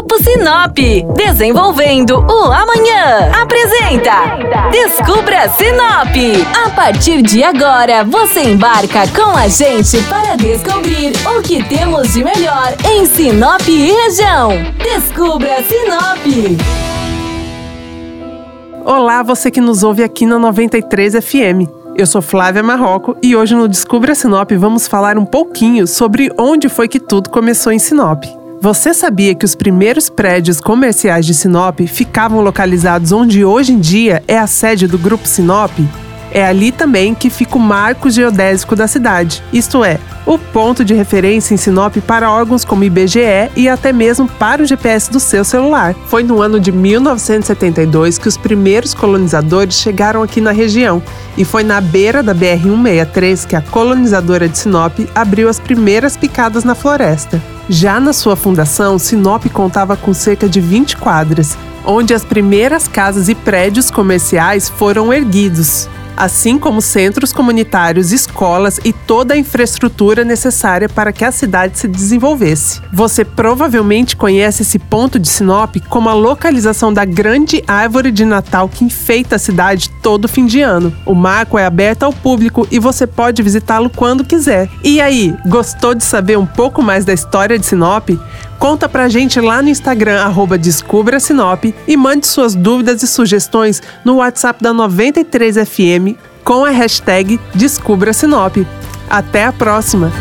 Grupo Sinop, desenvolvendo o amanhã. Apresenta Descubra Sinop. A partir de agora, você embarca com a gente para descobrir o que temos de melhor em Sinop e região. Descubra Sinop. Olá, você que nos ouve aqui na 93 FM. Eu sou Flávia Marroco e hoje no Descubra Sinop vamos falar um pouquinho sobre onde foi que tudo começou em Sinop. Você sabia que os primeiros prédios comerciais de Sinop ficavam localizados onde hoje em dia é a sede do Grupo Sinop? É ali também que fica o marco geodésico da cidade, isto é, o ponto de referência em Sinop para órgãos como IBGE e até mesmo para o GPS do seu celular. Foi no ano de 1972 que os primeiros colonizadores chegaram aqui na região, e foi na beira da BR-163 que a colonizadora de Sinop abriu as primeiras picadas na floresta. Já na sua fundação, Sinop contava com cerca de 20 quadras, onde as primeiras casas e prédios comerciais foram erguidos assim como centros comunitários, escolas e toda a infraestrutura necessária para que a cidade se desenvolvesse. Você provavelmente conhece esse ponto de Sinop como a localização da grande árvore de Natal que enfeita a cidade todo fim de ano. O marco é aberto ao público e você pode visitá-lo quando quiser. E aí, gostou de saber um pouco mais da história de Sinop? Conta pra gente lá no Instagram, arroba Descubra Sinop, e mande suas dúvidas e sugestões no WhatsApp da 93FM com a hashtag Descubra Sinop. Até a próxima!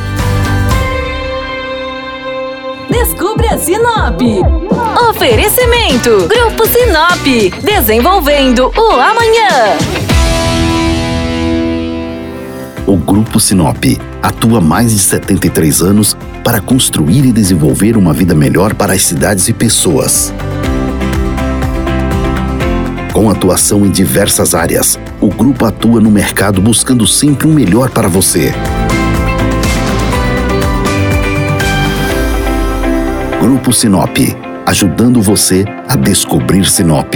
Descubra Sinop! Oferecimento: Grupo Sinop, desenvolvendo o amanhã. O Grupo Sinop atua há mais de 73 anos para construir e desenvolver uma vida melhor para as cidades e pessoas. Com atuação em diversas áreas, o grupo atua no mercado buscando sempre o um melhor para você. Grupo Sinop, ajudando você a descobrir Sinop.